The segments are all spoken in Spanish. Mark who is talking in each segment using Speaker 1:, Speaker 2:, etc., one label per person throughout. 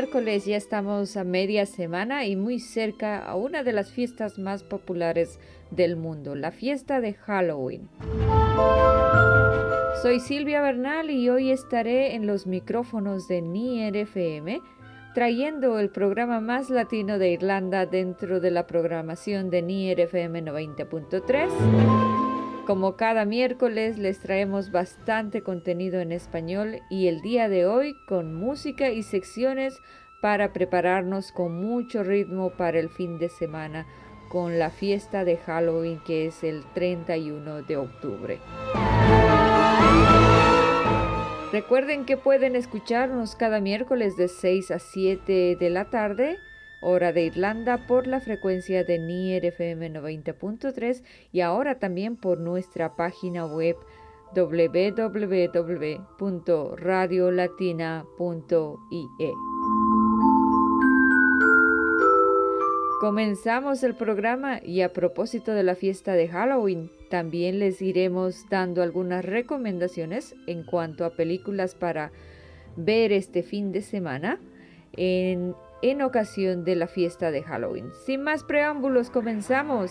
Speaker 1: Miércoles. Ya estamos a media semana y muy cerca a una de las fiestas más populares del mundo, la fiesta de Halloween. Soy Silvia Bernal y hoy estaré en los micrófonos de Nier FM trayendo el programa más latino de Irlanda dentro de la programación de Nier FM 90.3 como cada miércoles les traemos bastante contenido en español y el día de hoy con música y secciones para prepararnos con mucho ritmo para el fin de semana con la fiesta de Halloween que es el 31 de octubre. Recuerden que pueden escucharnos cada miércoles de 6 a 7 de la tarde hora de Irlanda por la frecuencia de NIR FM 90.3 y ahora también por nuestra página web www.radiolatina.ie. Comenzamos el programa y a propósito de la fiesta de Halloween, también les iremos dando algunas recomendaciones en cuanto a películas para ver este fin de semana. En en ocasión de la fiesta de Halloween. Sin más preámbulos, comenzamos.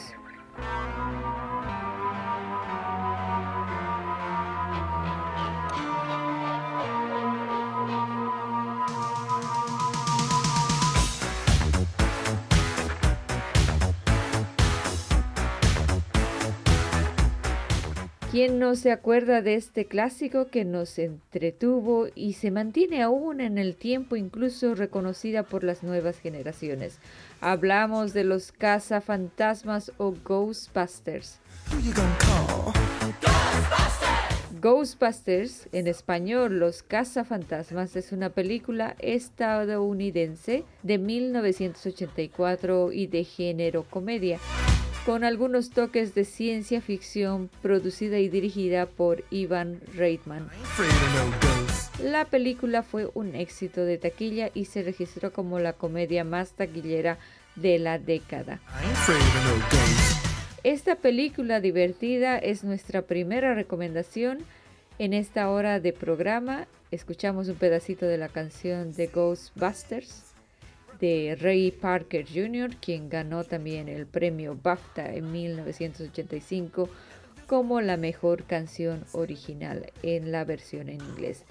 Speaker 1: ¿Quién no se acuerda de este clásico que nos entretuvo y se mantiene aún en el tiempo, incluso reconocida por las nuevas generaciones? Hablamos de los cazafantasmas o Ghostbusters. Ghostbusters, en español Los cazafantasmas, es una película estadounidense de 1984 y de género comedia con algunos toques de ciencia ficción producida y dirigida por Ivan Reitman. La película fue un éxito de taquilla y se registró como la comedia más taquillera de la década. Esta película divertida es nuestra primera recomendación en esta hora de programa. Escuchamos un pedacito de la canción de Ghostbusters de Ray Parker Jr., quien ganó también el premio BAFTA en 1985 como la mejor canción original en la versión en inglés.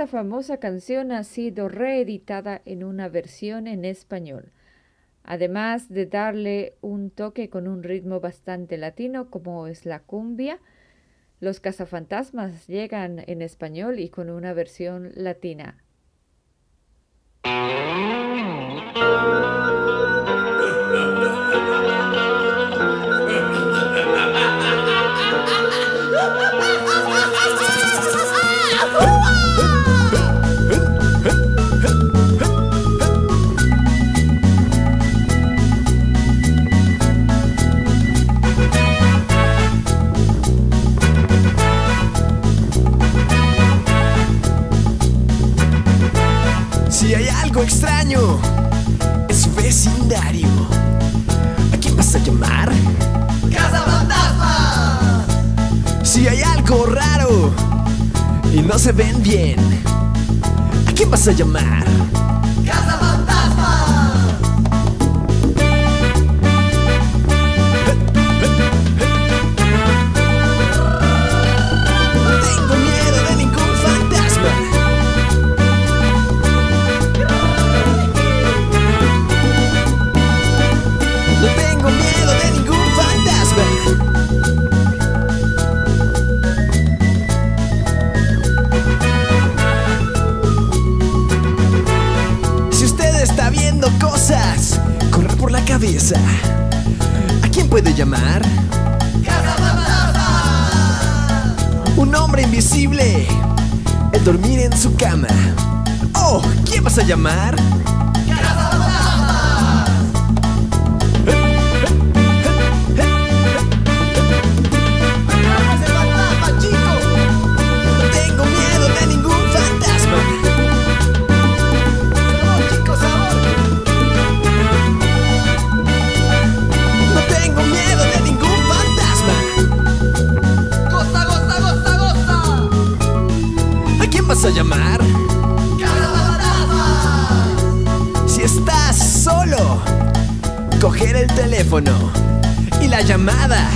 Speaker 1: Esta famosa canción ha sido reeditada en una versión en español. Además de darle un toque con un ritmo bastante latino como es la cumbia, los cazafantasmas llegan en español y con una versión latina.
Speaker 2: Ven bien, ¿a quién vas a llamar?
Speaker 3: ¡Casa Fantasma!
Speaker 2: Dormir en su cama. Oh, ¿quién vas a llamar? Y la llamada.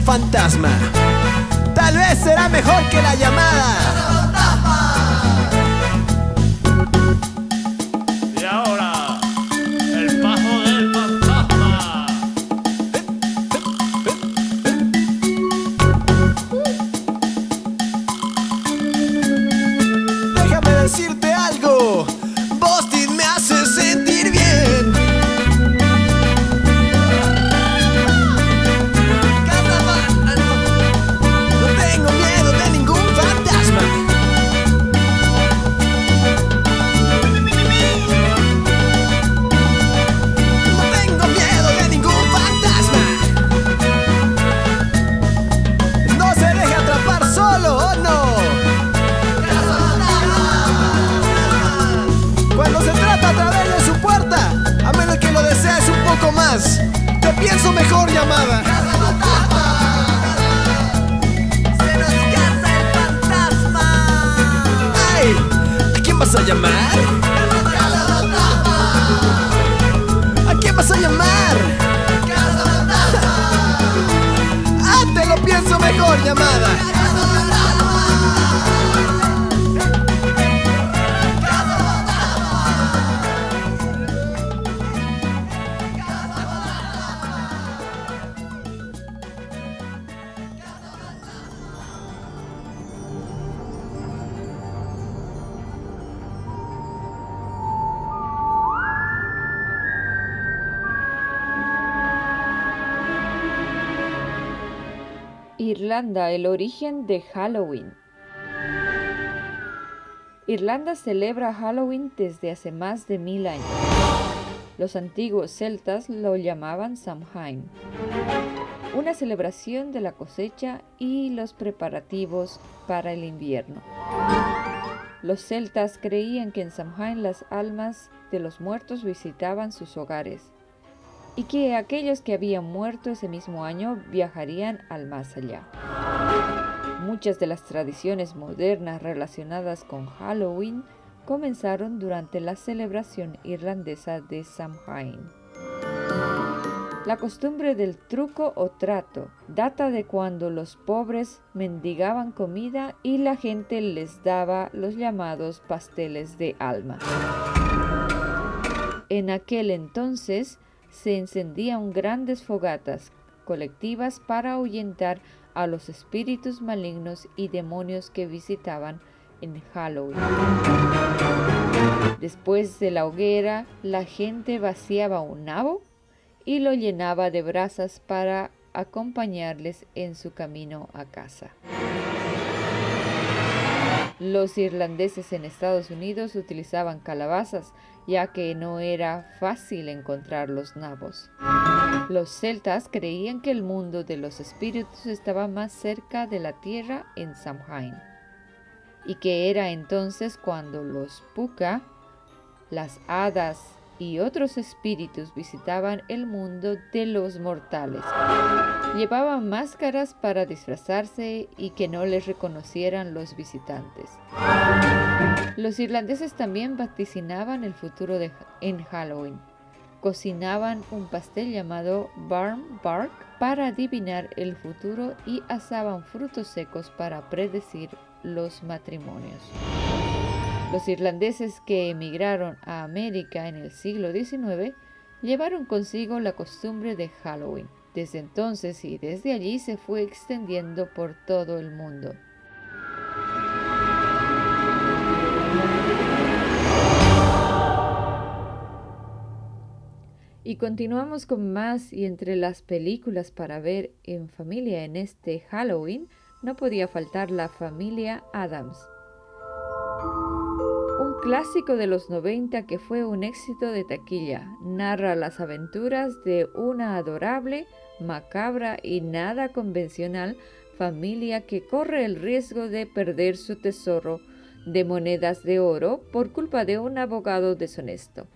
Speaker 2: Fantasma, tal vez será mejor que la llamada.
Speaker 1: Irlanda, el origen de Halloween. Irlanda celebra Halloween desde hace más de mil años. Los antiguos celtas lo llamaban Samhain, una celebración de la cosecha y los preparativos para el invierno. Los celtas creían que en Samhain las almas de los muertos visitaban sus hogares y que aquellos que habían muerto ese mismo año viajarían al más allá. Muchas de las tradiciones modernas relacionadas con Halloween comenzaron durante la celebración irlandesa de Samhain. La costumbre del truco o trato data de cuando los pobres mendigaban comida y la gente les daba los llamados pasteles de alma. En aquel entonces, se encendían grandes fogatas colectivas para ahuyentar a los espíritus malignos y demonios que visitaban en Halloween. Después de la hoguera, la gente vaciaba un nabo y lo llenaba de brasas para acompañarles en su camino a casa. Los irlandeses en Estados Unidos utilizaban calabazas ya que no era fácil encontrar los nabos. Los celtas creían que el mundo de los espíritus estaba más cerca de la tierra en Samhain y que era entonces cuando los puka, las hadas y otros espíritus visitaban el mundo de los mortales. Llevaban máscaras para disfrazarse y que no les reconocieran los visitantes. Los irlandeses también vaticinaban el futuro en Halloween. Cocinaban un pastel llamado Barn Bark para adivinar el futuro y asaban frutos secos para predecir los matrimonios. Los irlandeses que emigraron a América en el siglo XIX llevaron consigo la costumbre de Halloween. Desde entonces y desde allí se fue extendiendo por todo el mundo. Y continuamos con más y entre las películas para ver en familia en este Halloween no podía faltar la familia Adams clásico de los 90 que fue un éxito de taquilla. Narra las aventuras de una adorable, macabra y nada convencional familia que corre el riesgo de perder su tesoro de monedas de oro por culpa de un abogado deshonesto.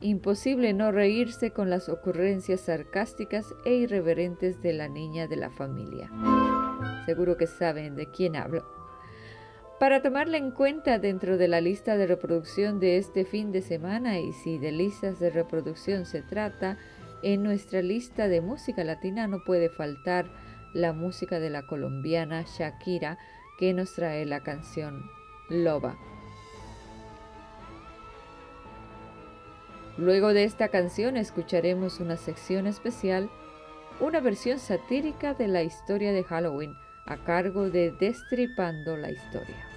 Speaker 1: Imposible no reírse con las ocurrencias sarcásticas e irreverentes de la niña de la familia. Seguro que saben de quién hablo. Para tomarla en cuenta dentro de la lista de reproducción de este fin de semana y si de listas de reproducción se trata, en nuestra lista de música latina no puede faltar la música de la colombiana Shakira que nos trae la canción Loba. Luego de esta canción escucharemos una sección especial, una versión satírica de la historia de Halloween a cargo de Destripando la Historia.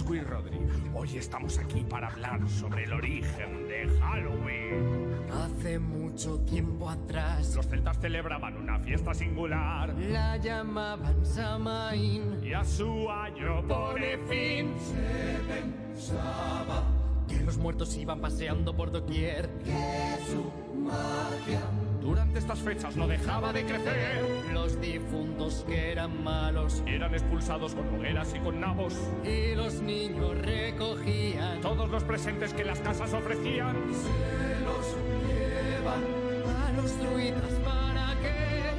Speaker 4: Pascu y Rodri. Hoy estamos aquí para hablar sobre el origen de Halloween.
Speaker 5: Hace mucho tiempo atrás
Speaker 4: Los celtas celebraban una fiesta singular
Speaker 5: la llamaban Samaín.
Speaker 4: y a su año pone fin.
Speaker 5: Que los muertos iban paseando por doquier.
Speaker 4: Durante estas fechas no dejaba de crecer.
Speaker 5: Los difuntos que eran malos
Speaker 4: Eran expulsados con hogueras y con nabos.
Speaker 5: y los niños recogían.
Speaker 4: Todos los presentes que las casas ofrecían
Speaker 5: a los druidas para que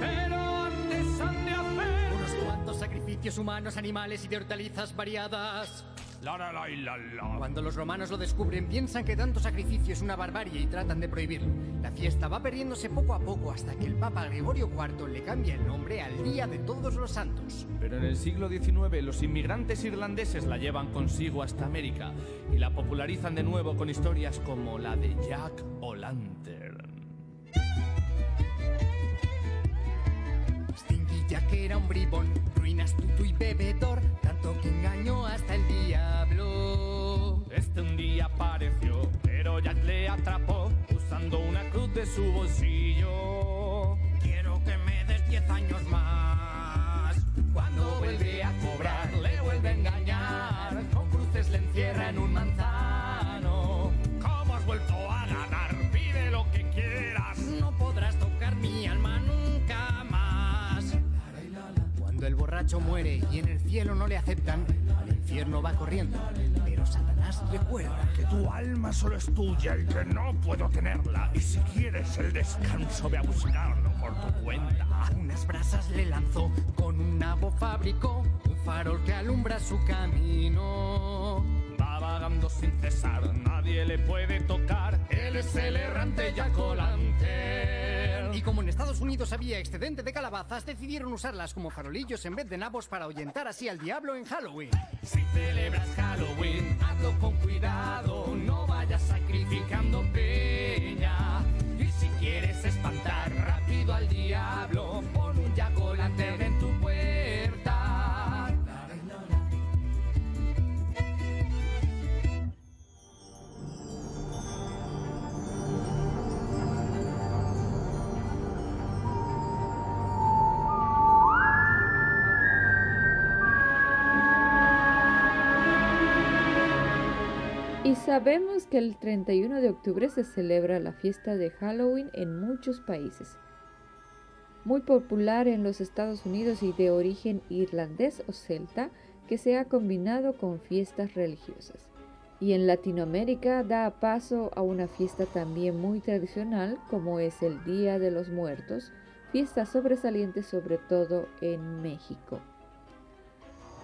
Speaker 4: Pero antes han de hacer
Speaker 5: unos cuantos sacrificios humanos, animales y de hortalizas variadas.
Speaker 4: La la la y la la.
Speaker 5: Cuando los romanos lo descubren, piensan que tanto sacrificio es una barbarie y tratan de prohibirlo. La fiesta va perdiéndose poco a poco hasta que el Papa Gregorio IV le cambia el nombre al Día de Todos los Santos.
Speaker 4: Pero en el siglo XIX los inmigrantes irlandeses la llevan consigo hasta América y la popularizan de nuevo con historias como la de Jack O'Lantern.
Speaker 5: Stinky Jack era un bribón, ruin, astuto y bebedor, tanto que engañó hasta el diablo.
Speaker 4: Este un día apareció, pero Jack le atrapó usando una cruz de su bolsillo.
Speaker 5: Quiero que me des 10 años más.
Speaker 4: Cuando vuelve a cobrar, le vuelve a engañar. Con cruces le encierra en un manzano.
Speaker 5: El borracho muere y en el cielo no le aceptan, al infierno va corriendo. Pero Satanás recuerda
Speaker 4: Que tu alma solo es tuya y que no puedo tenerla. Y si quieres el descanso, ve a buscarlo por tu cuenta.
Speaker 5: Unas brasas le lanzó, con un nabo fabricó un farol que alumbra su camino.
Speaker 4: Va vagando sin cesar, nadie le puede tocar. Él es el errante Jack
Speaker 5: y como en Estados Unidos había excedente de calabazas, decidieron usarlas como farolillos en vez de nabos para ahuyentar así al diablo en Halloween.
Speaker 4: Si celebras Halloween, hazlo con cuidado, no vayas sacrificando peña.
Speaker 1: Y si quieres espantar rápido al diablo, pon un yaco lantern sabemos que el 31 de octubre se celebra la fiesta de Halloween en muchos países. Muy popular en los Estados Unidos y de origen irlandés o celta, que se ha combinado con fiestas religiosas. Y en Latinoamérica da paso a una fiesta también muy tradicional como es el Día de los Muertos, fiesta sobresaliente sobre todo en México.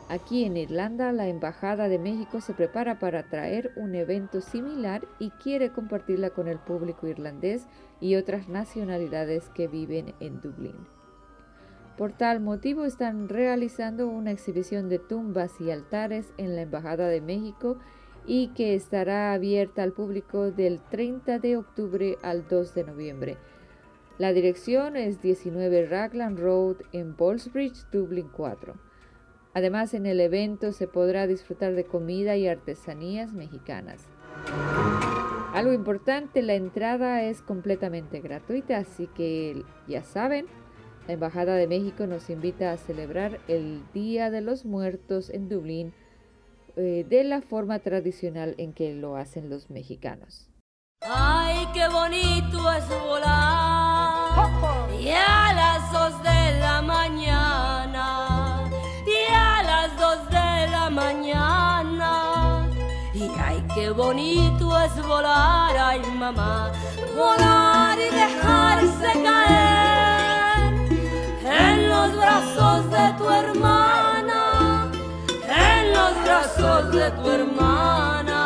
Speaker 1: Aquí en Irlanda, la Embajada de México se prepara para traer un evento similar y quiere compartirla con el público irlandés y otras nacionalidades que viven en Dublín. Por tal motivo están realizando una exhibición de tumbas y altares en la Embajada de México y que estará abierta al público del 30 de octubre al 2 de noviembre. La dirección es 19 Raglan Road en Ballsbridge, Dublín 4. Además, en el evento se podrá disfrutar de comida y artesanías mexicanas. Algo importante, la entrada es completamente gratuita, así que ya saben, la Embajada de México nos invita a celebrar el Día de los Muertos en Dublín eh, de la forma tradicional en que lo hacen los mexicanos.
Speaker 6: Ay, qué bonito es volar. Y a las dos de la mañana qué bonito es volar, ay mamá, volar y dejarse caer en los brazos de tu hermana, en los brazos de tu hermana.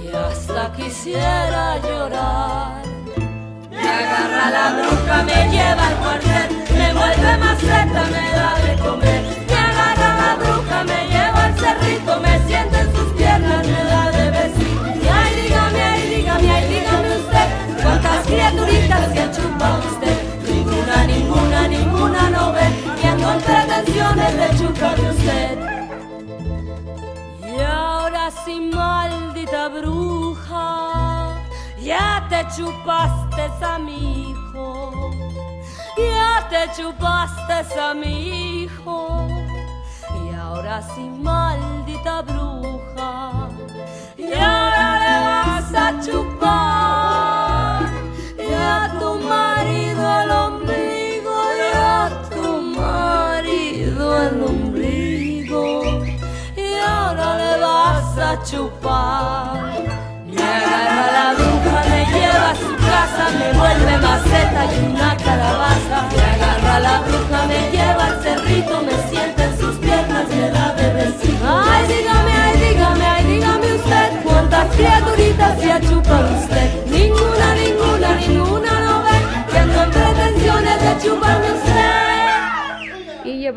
Speaker 6: Y hasta quisiera llorar. Me agarra la bruja, me lleva al cuartel, me vuelve maceta, me da de comer. Bruja, me lleva al cerrito, me siente en sus piernas, me da de besar. Y ay, dígame, ay, dígame, ay, dígame usted, cuántas criaturitas se ha chupado usted. Ninguna, ninguna, ninguna no ve, viendo pretensiones de chuparme usted. Y ahora sí, maldita bruja, ya te chupaste a mi hijo, ya te chupaste a mi hijo. Y ahora maldita bruja, y ahora le vas a chupar y a tu marido el ombligo, y a tu marido el ombligo, y ahora le vas a chupar. Me agarra la bruja,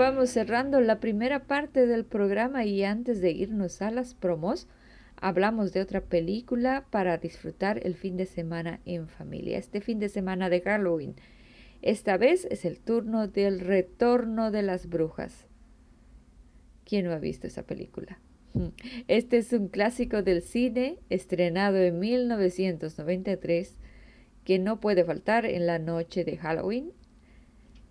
Speaker 1: vamos cerrando la primera parte del programa y antes de irnos a las promos, hablamos de otra película para disfrutar el fin de semana en familia, este fin de semana de Halloween. Esta vez es el turno del retorno de las brujas. ¿Quién no ha visto esa película? Este es un clásico del cine estrenado en 1993 que no puede faltar en la noche de Halloween.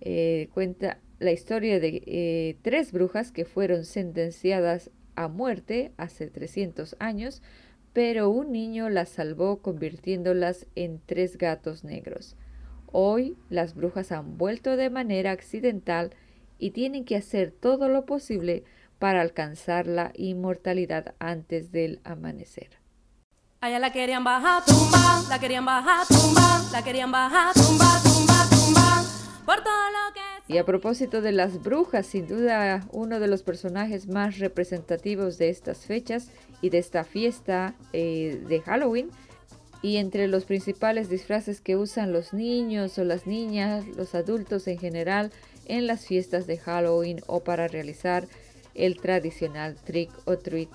Speaker 1: Eh, cuenta la historia de eh, tres brujas que fueron sentenciadas a muerte hace 300 años, pero un niño las salvó convirtiéndolas en tres gatos negros. Hoy las brujas han vuelto de manera accidental y tienen que hacer todo lo posible para alcanzar la inmortalidad antes del amanecer.
Speaker 6: Allá la querían bajar, tumba, la querían bajar, tumba, la querían bajar, tumba, tumba, tumba, por todo lo que...
Speaker 1: Y a propósito de las brujas, sin duda uno de los personajes más representativos de estas fechas y de esta fiesta eh, de Halloween, y entre los principales disfraces que usan los niños o las niñas, los adultos en general, en las fiestas de Halloween o para realizar el tradicional trick or treat,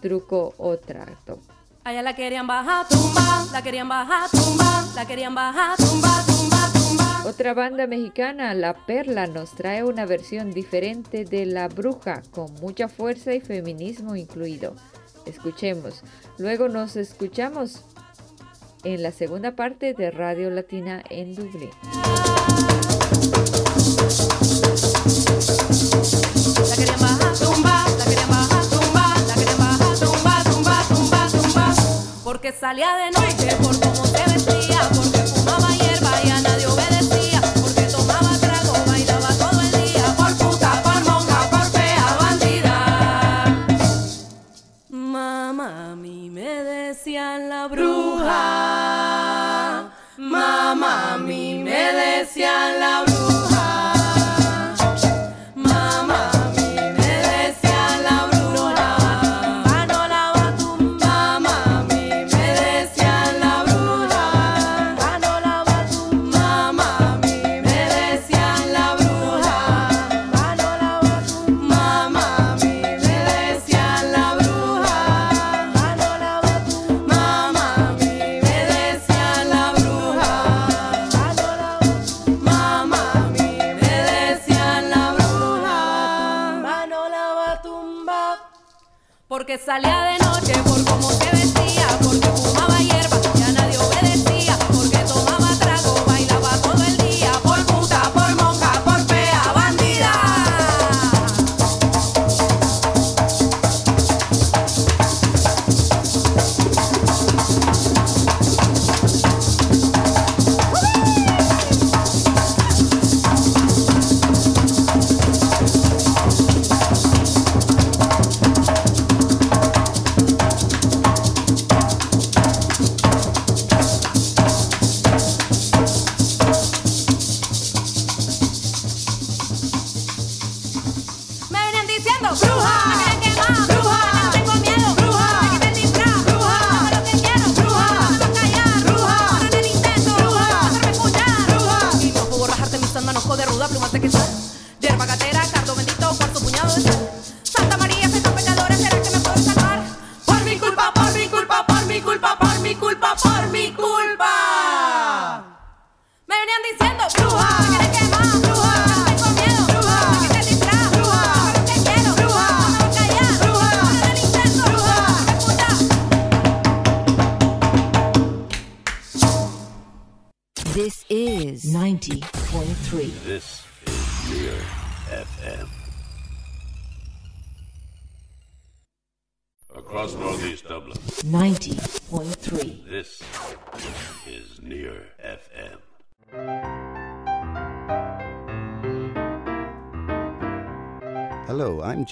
Speaker 1: truco o trato.
Speaker 6: Allá la querían bajar, tumba, la querían bajar, tumba, la querían bajar, tumba, tumba, tumba.
Speaker 1: Otra banda mexicana, La Perla, nos trae una versión diferente de La Bruja, con mucha fuerza y feminismo incluido. Escuchemos. Luego nos escuchamos en la segunda parte de Radio Latina en Dublín.
Speaker 6: Porque salía de noche por cómo se vestía, porque fumaba hierba y a nadie obedecía, porque tomaba trago, bailaba todo el día, por puta, por monja, por fea, bandida. Mamá, a mí me decían la bruja. Mamá, a mí me decían la bruja. Porque salía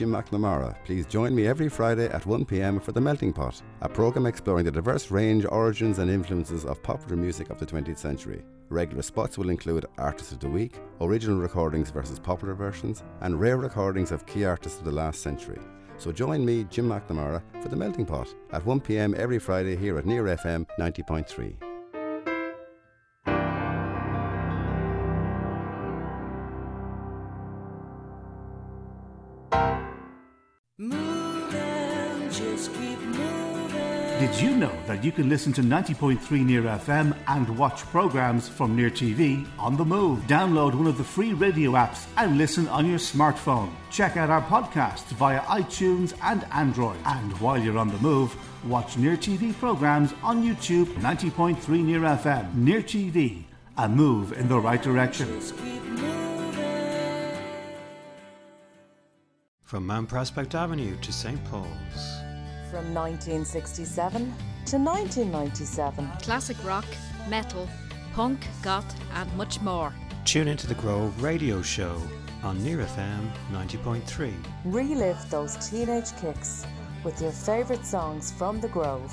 Speaker 7: Jim McNamara. Please join me every Friday at 1 pm for The Melting Pot, a programme exploring the diverse range, origins, and influences of popular music of the 20th century. Regular spots will include Artist of the Week, original recordings versus popular versions, and rare recordings of key artists of the last century. So join me, Jim McNamara, for The Melting Pot at 1 pm every Friday here at Near FM 90.3.
Speaker 8: Did you know that you can listen to 90.3 Near FM and watch programs from Near TV on the move? Download one of the free radio apps and listen on your smartphone. Check out our podcasts via iTunes and Android. And while you're on the move, watch Near TV programs on YouTube 90.3 Near FM. Near TV, a move in the right direction.
Speaker 9: From Mount Prospect Avenue to St. Paul's.
Speaker 10: From 1967 to 1997.
Speaker 11: Classic rock, metal, punk, goth, and much more.
Speaker 9: Tune into the Grove Radio Show on Near FM 90.3.
Speaker 10: Relive those teenage kicks with your favourite songs from the Grove,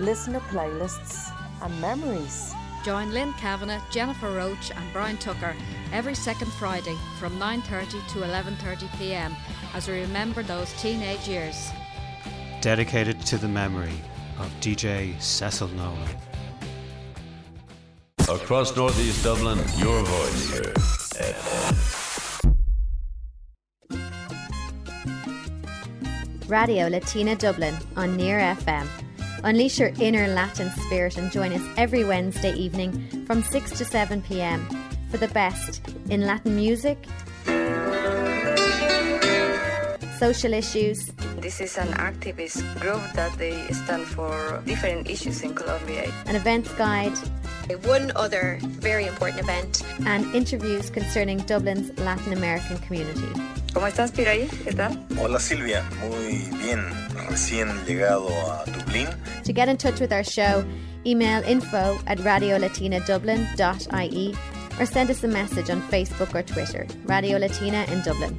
Speaker 10: listener playlists, and memories.
Speaker 11: Join Lynn Kavanagh, Jennifer Roach, and Brian Tucker every second Friday from 9:30 to 11:30 p.m. as we remember those teenage years.
Speaker 9: Dedicated to the memory of DJ Cecil Nolan.
Speaker 12: Across Northeast Dublin, your voice here.
Speaker 13: Radio Latina Dublin on Near FM. Unleash your inner Latin spirit and join us every Wednesday evening from 6 to 7 pm for the best in Latin music, social issues,
Speaker 14: This is an activist group that they stand for different issues in Colombia.
Speaker 13: an events guide,
Speaker 15: One other very important event.
Speaker 13: and interviews concerning Dublin's Latin American community.
Speaker 14: ¿Cómo estás, Piraí? ¿Qué tal?
Speaker 16: Hola Silvia, muy bien.
Speaker 17: recién llegado a Dublín.
Speaker 13: To get in touch with our show, email info at radiolatinadublin.ie or send us a message on Facebook or Twitter, Radio Latina in Dublin.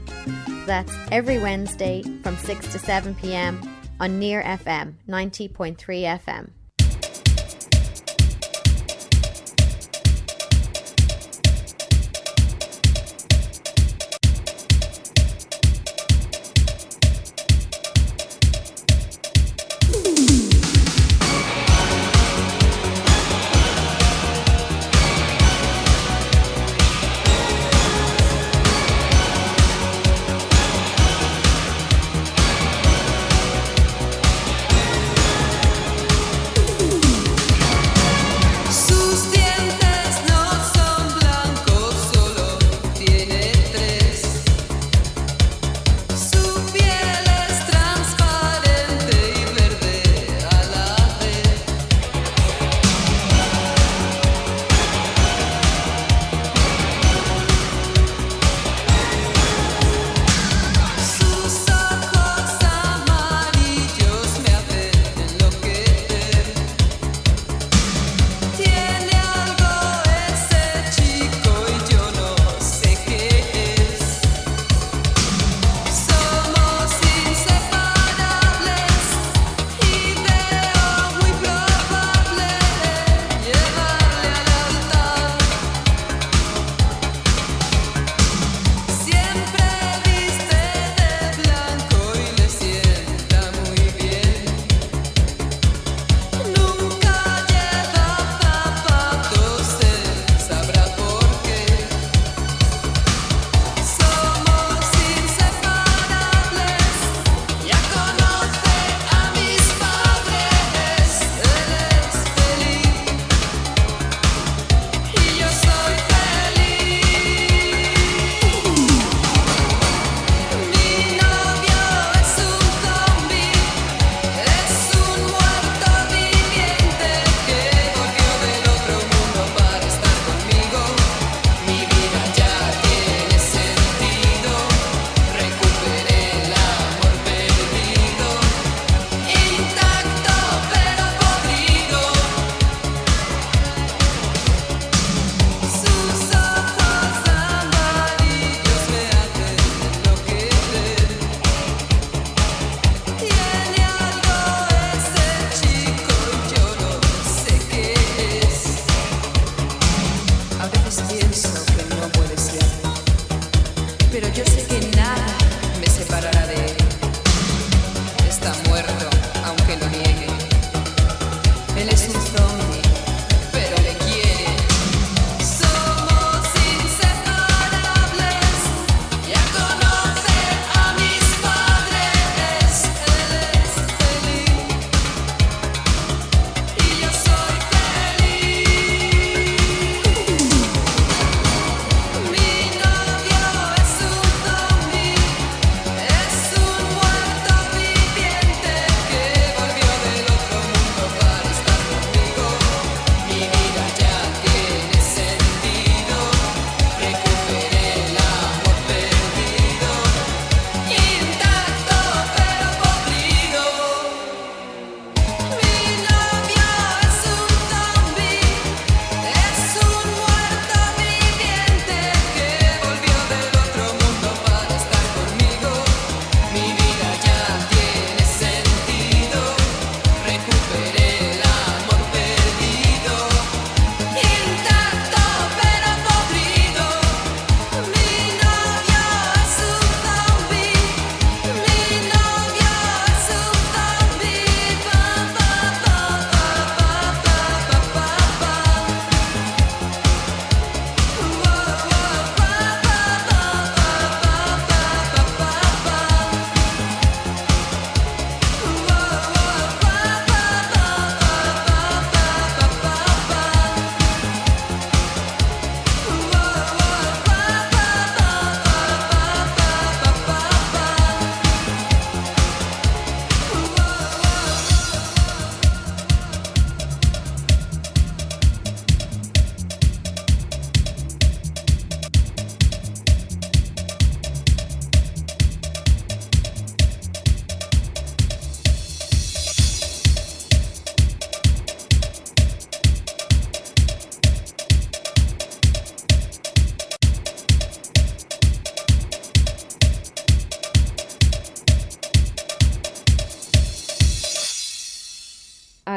Speaker 13: That's every Wednesday from 6 to 7 pm on Near FM 90.3 FM.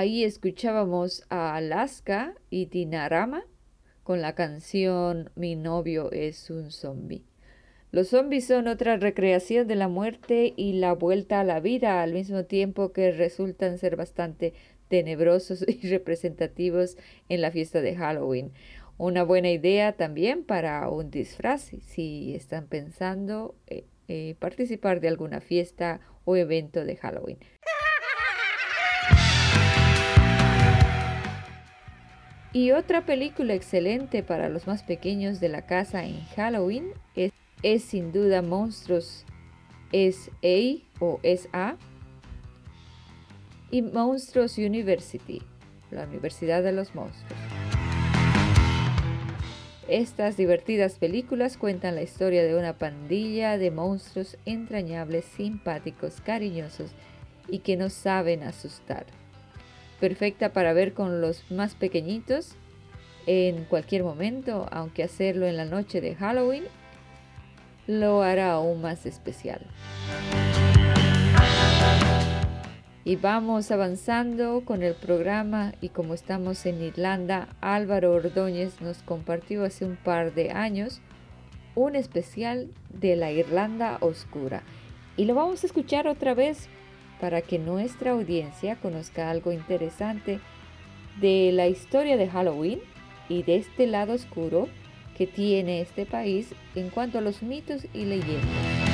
Speaker 1: Ahí escuchábamos a Alaska y Dinarama con la canción Mi novio es un zombie. Los zombies son otra recreación de la muerte y la vuelta a la vida al mismo tiempo que resultan ser bastante tenebrosos y representativos en la fiesta de Halloween. Una buena idea también para un disfraz si están pensando eh, eh, participar de alguna fiesta o evento de Halloween. Y otra película excelente para los más pequeños de la casa en Halloween es es sin duda Monstruos S.A. o S.A. y Monstruos University, la Universidad de los Monstruos. Estas divertidas películas cuentan la historia de una pandilla de monstruos entrañables, simpáticos, cariñosos y que no saben asustar. Perfecta para ver con los más pequeñitos en cualquier momento, aunque hacerlo en la noche de Halloween lo hará aún más especial. Y vamos avanzando con el programa y como estamos en Irlanda, Álvaro Ordóñez nos compartió hace un par de años un especial de la Irlanda Oscura. Y lo vamos a escuchar otra vez para que nuestra audiencia conozca algo interesante de la historia de Halloween y de este lado oscuro que tiene este país en cuanto a los mitos y leyendas.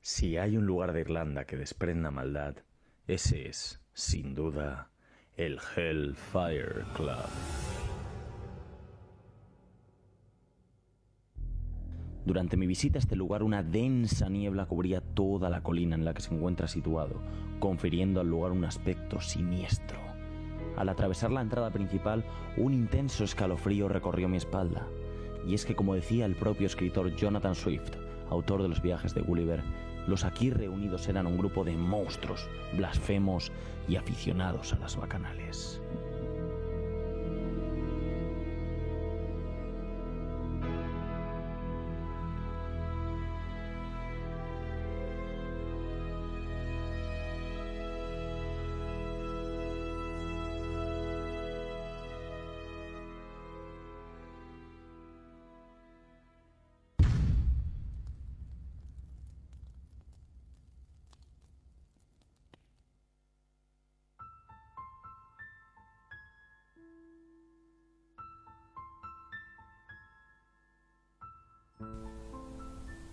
Speaker 18: Si hay un lugar de Irlanda que desprenda maldad, ese es, sin duda, el Hellfire Club. Durante mi visita a este lugar una densa niebla cubría toda la colina en la que se encuentra situado, confiriendo al lugar un aspecto siniestro. Al atravesar la entrada principal, un intenso escalofrío recorrió mi espalda. Y es que, como decía el propio escritor Jonathan Swift, autor de los viajes de Gulliver, los aquí reunidos eran un grupo de monstruos, blasfemos y aficionados a las bacanales.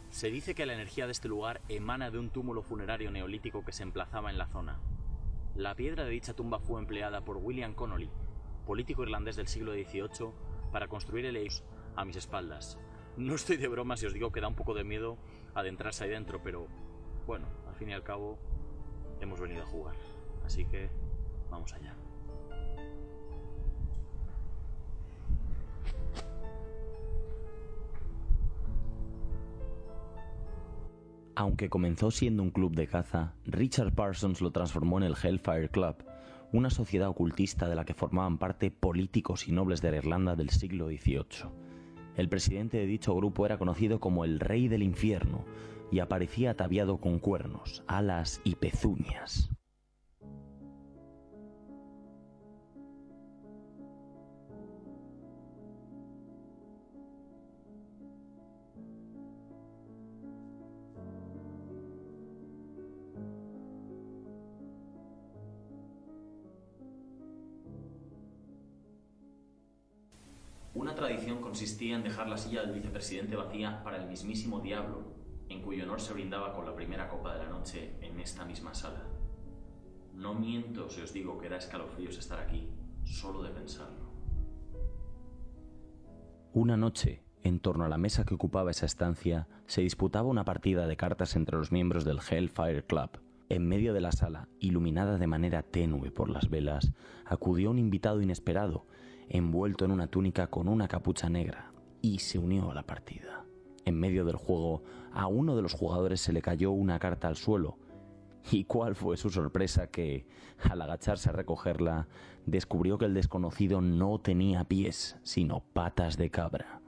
Speaker 18: Se dice que la energía de este lugar emana de un túmulo funerario neolítico que se emplazaba en la zona. La piedra de dicha tumba fue empleada por William Connolly, político irlandés del siglo XVIII, para construir el Eis a mis espaldas. No estoy de broma si os digo que da un poco de miedo adentrarse ahí dentro, pero bueno, al fin y al cabo hemos venido a jugar. Así que vamos allá. Aunque comenzó siendo un club de caza, Richard Parsons lo transformó en el Hellfire Club, una sociedad ocultista de la que formaban parte políticos y nobles de la Irlanda del siglo XVIII. El presidente de dicho grupo era conocido como el Rey del Infierno y aparecía ataviado con cuernos, alas y pezuñas. Consistía en dejar la silla del vicepresidente vacía para el mismísimo diablo, en cuyo honor se brindaba con la primera copa de la noche en esta misma sala. No miento si os digo que da escalofríos estar aquí, solo de pensarlo. Una noche, en torno a la mesa que ocupaba esa estancia, se disputaba una partida de cartas entre los miembros del Hellfire Club. En medio de la sala, iluminada de manera tenue por las velas, acudió un invitado inesperado, envuelto en una túnica con una capucha negra, y se unió a la partida. En medio del juego, a uno de los jugadores se le cayó una carta al suelo. ¿Y cuál fue su sorpresa que, al agacharse a recogerla, descubrió que el desconocido no tenía pies, sino patas de cabra?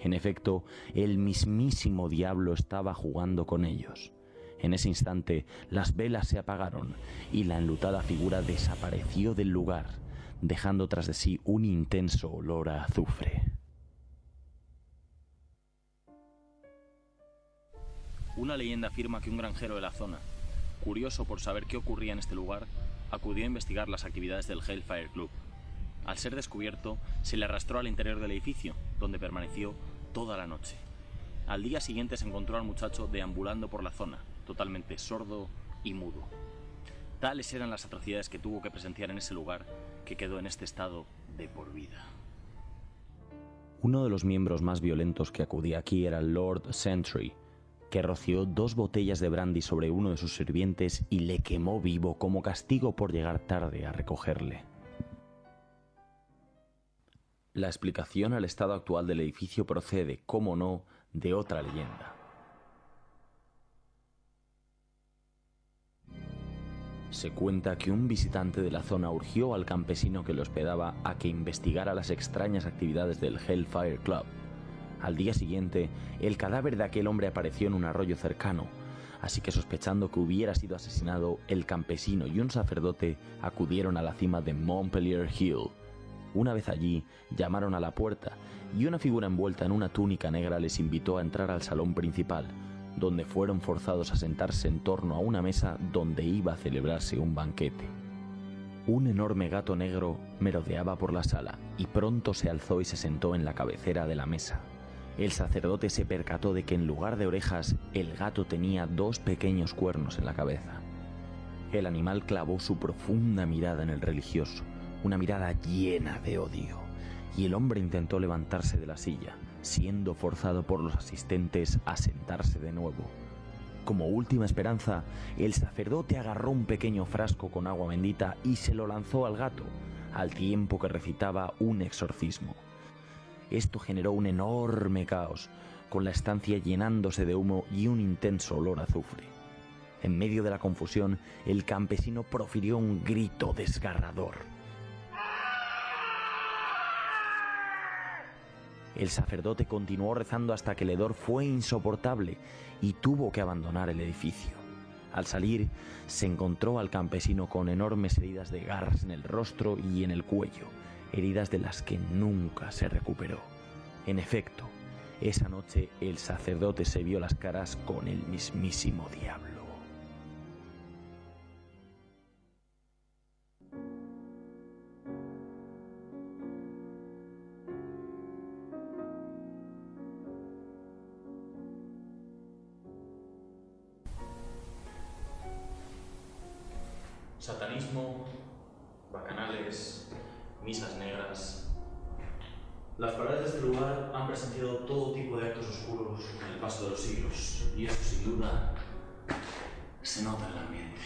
Speaker 18: En efecto, el mismísimo diablo estaba jugando con ellos. En ese instante, las velas se apagaron y la enlutada figura desapareció del lugar, dejando tras de sí un intenso olor a azufre. Una leyenda afirma que un granjero de la zona, curioso por saber qué ocurría en este lugar, acudió a investigar las actividades del Hellfire Club. Al ser descubierto, se le arrastró al interior del edificio, donde permaneció toda la noche. Al día siguiente se encontró al muchacho deambulando por la zona, totalmente sordo y mudo. Tales eran las atrocidades que tuvo que presenciar en ese lugar, que quedó en este estado de por vida. Uno de los miembros más violentos que acudía aquí era Lord Sentry, que roció dos botellas de brandy sobre uno de sus sirvientes y le quemó vivo como castigo por llegar tarde a recogerle. La explicación al estado actual del edificio procede, como no, de otra leyenda. Se cuenta que un visitante de la zona urgió al campesino que lo hospedaba a que investigara las extrañas actividades del Hellfire Club. Al día siguiente, el cadáver de aquel hombre apareció en un arroyo cercano, así que sospechando que hubiera sido asesinado, el campesino y un sacerdote acudieron a la cima de Montpellier Hill. Una vez allí, llamaron a la puerta y una figura envuelta en una túnica negra les invitó a entrar al salón principal, donde fueron forzados a sentarse en torno a una mesa donde iba a celebrarse un banquete. Un enorme gato negro merodeaba por la sala y pronto se alzó y se sentó en la cabecera de la mesa. El sacerdote se percató de que en lugar de orejas el gato tenía dos pequeños cuernos en la cabeza. El animal clavó su profunda mirada en el religioso, una mirada llena de odio, y el hombre intentó levantarse de la silla, siendo forzado por los asistentes a sentarse de nuevo. Como última esperanza, el sacerdote agarró un pequeño frasco con agua bendita y se lo lanzó al gato, al tiempo que recitaba un exorcismo. Esto generó un enorme caos, con la estancia llenándose de humo y un intenso olor a azufre. En medio de la confusión, el campesino profirió un grito desgarrador. El sacerdote continuó rezando hasta que el hedor fue insoportable y tuvo que abandonar el edificio. Al salir, se encontró al campesino con enormes heridas de garras en el rostro y en el cuello, heridas de las que nunca se recuperó. En efecto, esa noche el sacerdote se vio las caras con el mismísimo diablo. Satanismo, bacanales, misas negras. Las paredes de este lugar han presenciado todo tipo de actos oscuros en el paso de los siglos, y eso sin duda se nota en el ambiente.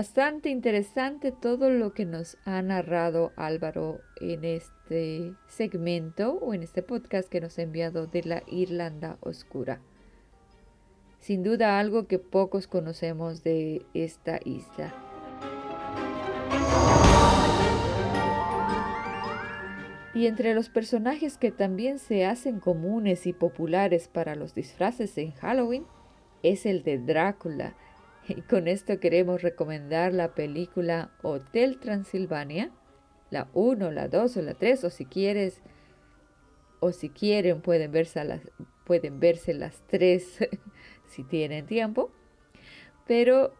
Speaker 1: Bastante interesante todo lo que nos ha narrado Álvaro en este segmento o en este podcast que nos ha enviado de la Irlanda Oscura. Sin duda algo que pocos conocemos de esta isla. Y entre los personajes que también se hacen comunes y populares para los disfraces en Halloween es el de Drácula. Y con esto queremos recomendar la película Hotel Transilvania, la 1, la 2 o la 3, o si quieres, o si quieren pueden verse las, pueden verse las si tienen tiempo. Pero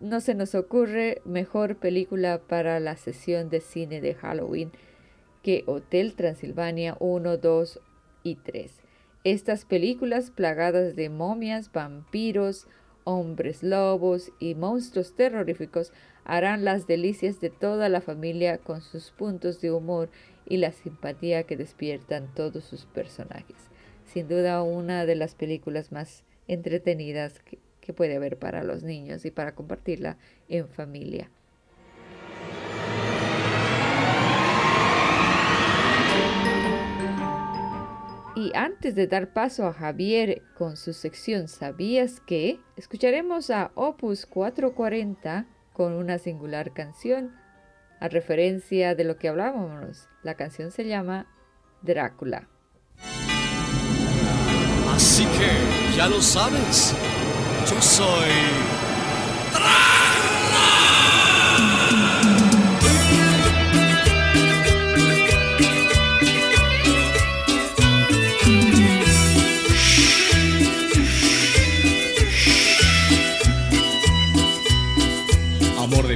Speaker 1: no se nos ocurre mejor película para la sesión de cine de Halloween que Hotel Transilvania 1, 2 y 3. Estas películas plagadas de momias, vampiros, hombres lobos y monstruos terroríficos harán las delicias de toda la familia con sus puntos de humor y la simpatía que despiertan todos sus personajes. Sin duda una de las películas más entretenidas que, puede haber para los niños y para compartirla en familia. Y antes de dar paso a Javier con su sección ¿Sabías qué? Escucharemos a Opus 440 con una singular canción a referencia de lo que hablábamos. La canción se llama Drácula.
Speaker 19: Así que ya lo sabes, yo soy...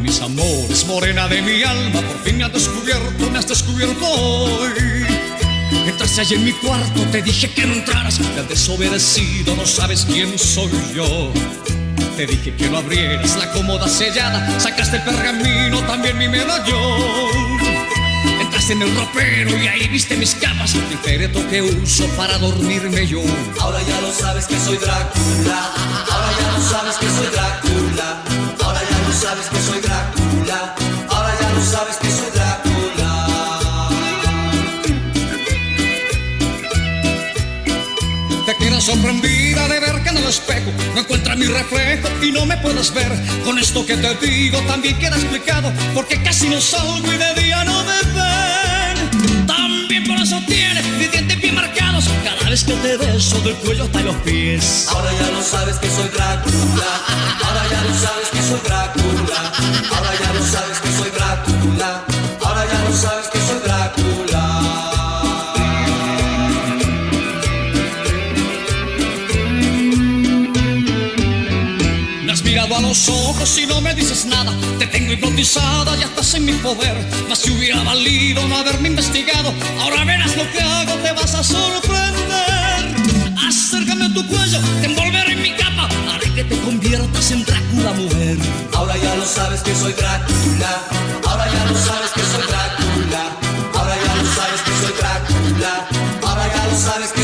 Speaker 19: mis amores, morena de mi alma, por fin me has descubierto, me has descubierto hoy. Entraste allí en mi cuarto, te dije que no entraras, te has desobedecido, no sabes quién soy yo. Te dije que no abrieras la cómoda sellada, sacaste el pergamino, también mi medallón. Entraste en el ropero y ahí viste mis capas, el féretro que uso para dormirme yo.
Speaker 20: Ahora ya lo sabes que soy Drácula. Ahora ya lo sabes que soy Drácula. Sabes que soy Drácula. Ahora ya lo sabes que soy Drácula.
Speaker 19: Te quedas sorprendida de ver que en el espejo no encuentra mi reflejo y no me puedes ver. Con esto que te digo también queda explicado porque casi no salgo y de día no me que te beso del cuello hasta los pies.
Speaker 20: Ahora ya lo sabes que soy Drácula. Ahora ya lo sabes que soy Drácula. Ahora ya lo sabes que
Speaker 19: y no me dices nada. Te tengo hipnotizada, ya estás en mi poder. Mas si hubiera valido no haberme investigado, ahora verás lo que hago, te vas a sorprender. Acércame a tu cuello, te envolveré en mi capa, haré que te conviertas en Drácula mujer.
Speaker 20: Ahora ya lo sabes que soy Drácula. Ahora ya lo sabes que soy Drácula. Ahora ya lo sabes que soy Drácula. Ahora ya lo sabes que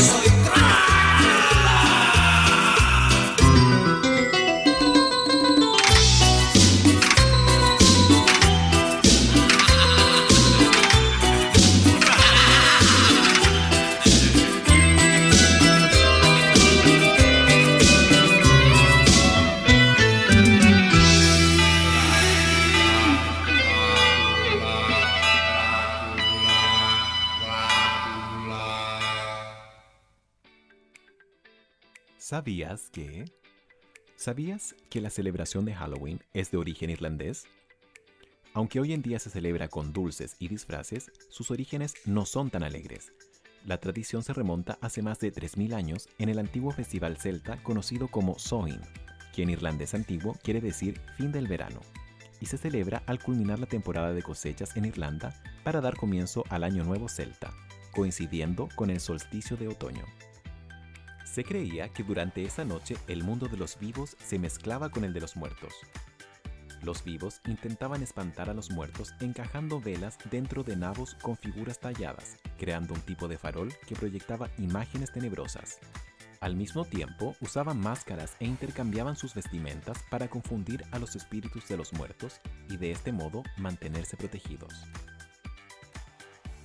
Speaker 21: ¿Sabías que? ¿Sabías que la celebración de Halloween es de origen irlandés? Aunque hoy en día se celebra con dulces y disfraces, sus orígenes no son tan alegres. La tradición se remonta hace más de 3.000 años en el antiguo festival celta conocido como Samhain, que en irlandés antiguo quiere decir fin del verano, y se celebra al culminar la temporada de cosechas en Irlanda para dar comienzo al Año Nuevo Celta, coincidiendo con el solsticio de otoño. Se creía que durante esa noche el mundo de los vivos se mezclaba con el de los muertos. Los vivos intentaban espantar a los muertos encajando velas dentro de nabos con figuras talladas, creando un tipo de farol que proyectaba imágenes tenebrosas. Al mismo tiempo, usaban máscaras e intercambiaban sus vestimentas para confundir a los espíritus de los muertos y de este modo mantenerse protegidos.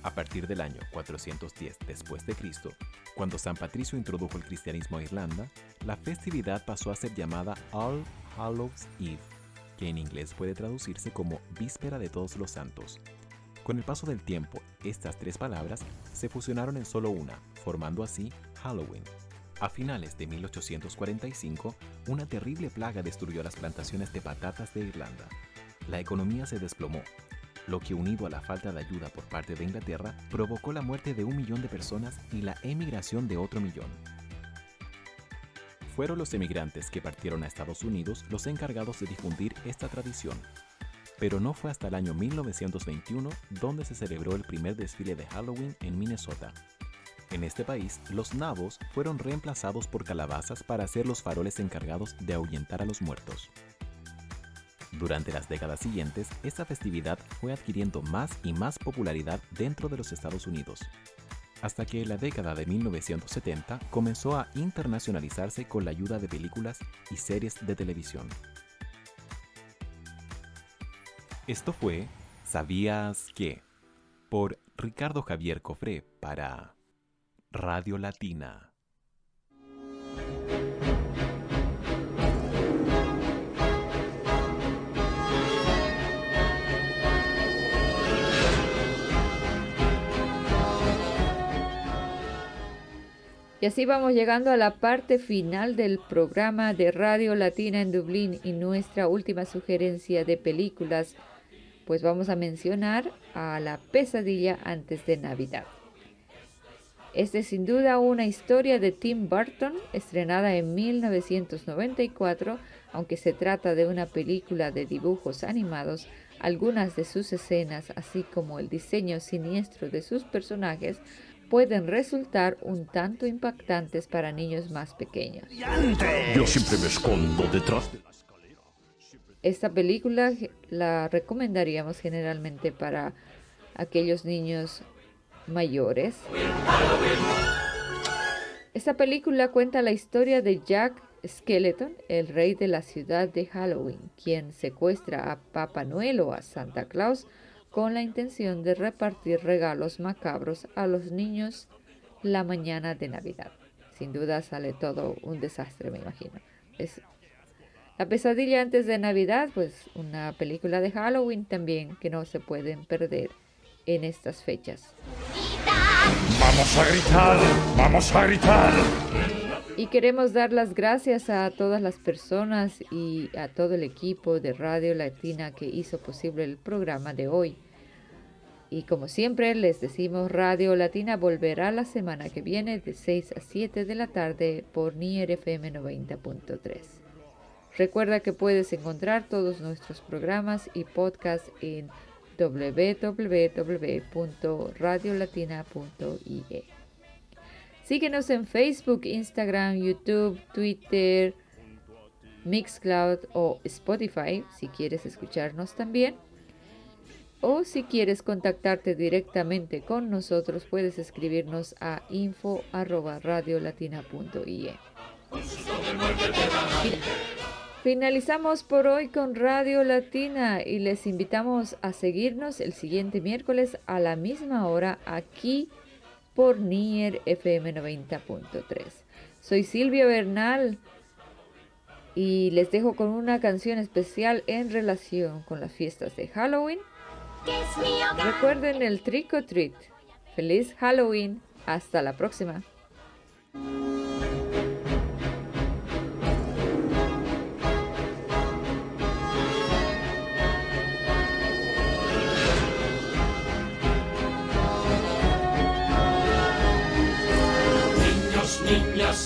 Speaker 21: A partir del año 410 después de Cristo, cuando San Patricio introdujo el cristianismo a Irlanda, la festividad pasó a ser llamada All Hallows Eve, que en inglés puede traducirse como Víspera de Todos los Santos. Con el paso del tiempo, estas tres palabras se fusionaron en solo una, formando así Halloween. A finales de 1845, una terrible plaga destruyó las plantaciones de patatas de Irlanda. La economía se desplomó, lo que unido a la falta de ayuda por parte de Inglaterra provocó la muerte de un millón de personas y la emigración de otro millón. Fueron los emigrantes que partieron a Estados Unidos los encargados de difundir esta tradición. Pero no fue hasta el año 1921 donde se celebró el primer desfile de Halloween en Minnesota. En este país, los nabos fueron reemplazados por calabazas para ser los faroles encargados de ahuyentar a los muertos. Durante las décadas siguientes, esta festividad fue adquiriendo más y más popularidad dentro de los Estados Unidos, hasta que en la década de 1970 comenzó a internacionalizarse con la ayuda de películas y series de televisión. Esto fue ¿Sabías qué? por Ricardo Javier Cofré para Radio Latina.
Speaker 1: Y así vamos llegando a la parte final del programa de Radio Latina en Dublín y nuestra última sugerencia de películas, pues vamos a mencionar a La pesadilla antes de Navidad. Esta es sin duda una historia de Tim Burton, estrenada en 1994, aunque se trata de una película de dibujos animados, algunas de sus escenas, así como el diseño siniestro de sus personajes, pueden resultar un tanto impactantes para niños más pequeños.
Speaker 4: Yo siempre me escondo detrás de la
Speaker 1: Esta película la recomendaríamos generalmente para aquellos niños mayores. Esta película cuenta la historia de Jack Skeleton, el rey de la ciudad de Halloween, quien secuestra a Papá Noel o a Santa Claus con la intención de repartir regalos macabros a los niños la mañana de Navidad. Sin duda sale todo un desastre, me imagino. Es La pesadilla antes de Navidad, pues una película de Halloween también que no se pueden perder en estas fechas.
Speaker 4: Vamos a gritar, vamos a gritar.
Speaker 1: Y queremos dar las gracias a todas las personas y a todo el equipo de Radio Latina que hizo posible el programa de hoy. Y como siempre les decimos, Radio Latina volverá la semana que viene de 6 a 7 de la tarde por Nier FM 90.3. Recuerda que puedes encontrar todos nuestros programas y podcasts en www.radiolatina.ie. Síguenos en Facebook, Instagram, YouTube, Twitter, Mixcloud o Spotify si quieres escucharnos también. O si quieres contactarte directamente con nosotros, puedes escribirnos a info.radiolatina.ie. Finalizamos por hoy con Radio Latina y les invitamos a seguirnos el siguiente miércoles a la misma hora aquí por Nier FM 90.3. Soy Silvia Bernal y les dejo con una canción especial en relación con las fiestas de Halloween. Recuerden el trick or treat. Feliz Halloween. Hasta la próxima.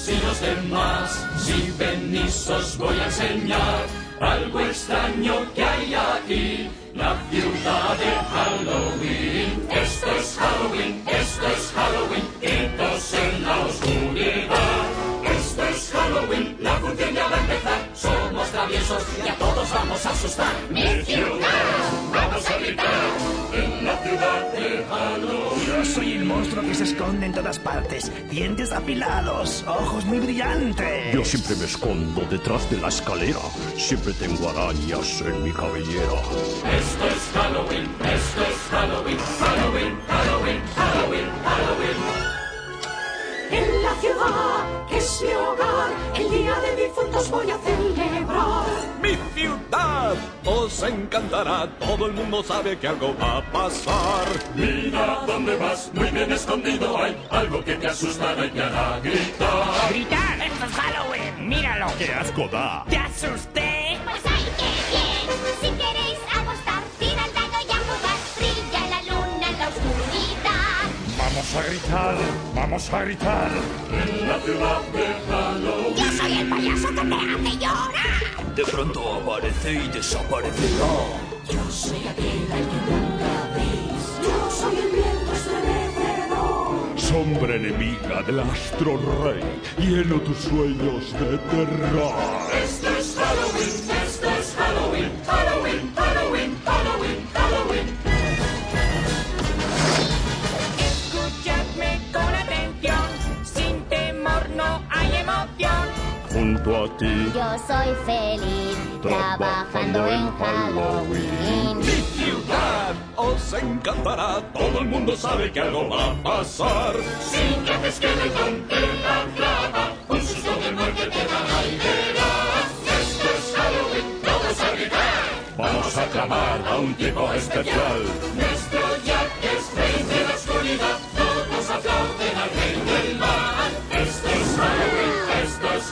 Speaker 4: Y los demás. Si venís os voy a enseñar algo extraño que hay aquí. La ciudad de Halloween. Esto es Halloween, esto es Halloween. Gritos en la oscuridad. Halloween, la función ya va a empezar. Somos traviesos y a todos vamos a asustar. Mi ciudad, vamos a gritar en la ciudad de Halloween.
Speaker 22: Yo soy el monstruo que se esconde en todas partes. Dientes apilados, ojos muy brillantes.
Speaker 16: Yo siempre me escondo detrás de la escalera. Siempre tengo arañas en mi cabellera.
Speaker 4: Esto es Halloween, esto es Halloween, Halloween, Halloween, Halloween, Halloween.
Speaker 23: En la ciudad que es mi hogar, el día de difuntos voy a celebrar.
Speaker 24: Mi ciudad os encantará, todo el mundo sabe que algo va a pasar.
Speaker 4: Mira dónde vas, muy bien escondido hay algo que te asustará y te hará gritar.
Speaker 22: ¡Gritar! ¡Esto es Halloween! ¡Míralo!
Speaker 16: ¡Qué asco da!
Speaker 22: ¡Te asusté!
Speaker 25: A
Speaker 16: gritar, vamos a gritar.
Speaker 4: En la ciudad de Halloween.
Speaker 25: Yo soy el payaso que te hace llorar.
Speaker 16: De pronto aparece y desaparecerá.
Speaker 23: Yo soy aquel al que nunca veis. Yo soy el viento estremecedor.
Speaker 16: Sombra enemiga del astro rey, lleno tus sueños de terror.
Speaker 4: Esto
Speaker 16: Junto a ti,
Speaker 25: Yo soy feliz trabajando en Halloween.
Speaker 24: Mi ciudad os encantará, todo el mundo sabe que algo va a pasar.
Speaker 4: Sin que esqueleton te la clava, un susto de muerte te dará y verás. Esto es Halloween, vamos a gritar.
Speaker 16: vamos a clamar a un tipo especial.
Speaker 4: Nuestro Jack es rey de la oscuridad, todos aplauden al rey del mal.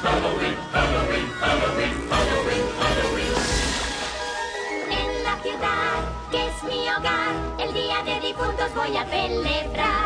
Speaker 4: Halloween, Halloween, Halloween, Halloween, Halloween.
Speaker 25: En la ciudad, que es mi hogar, el día de difuntos voy a celebrar.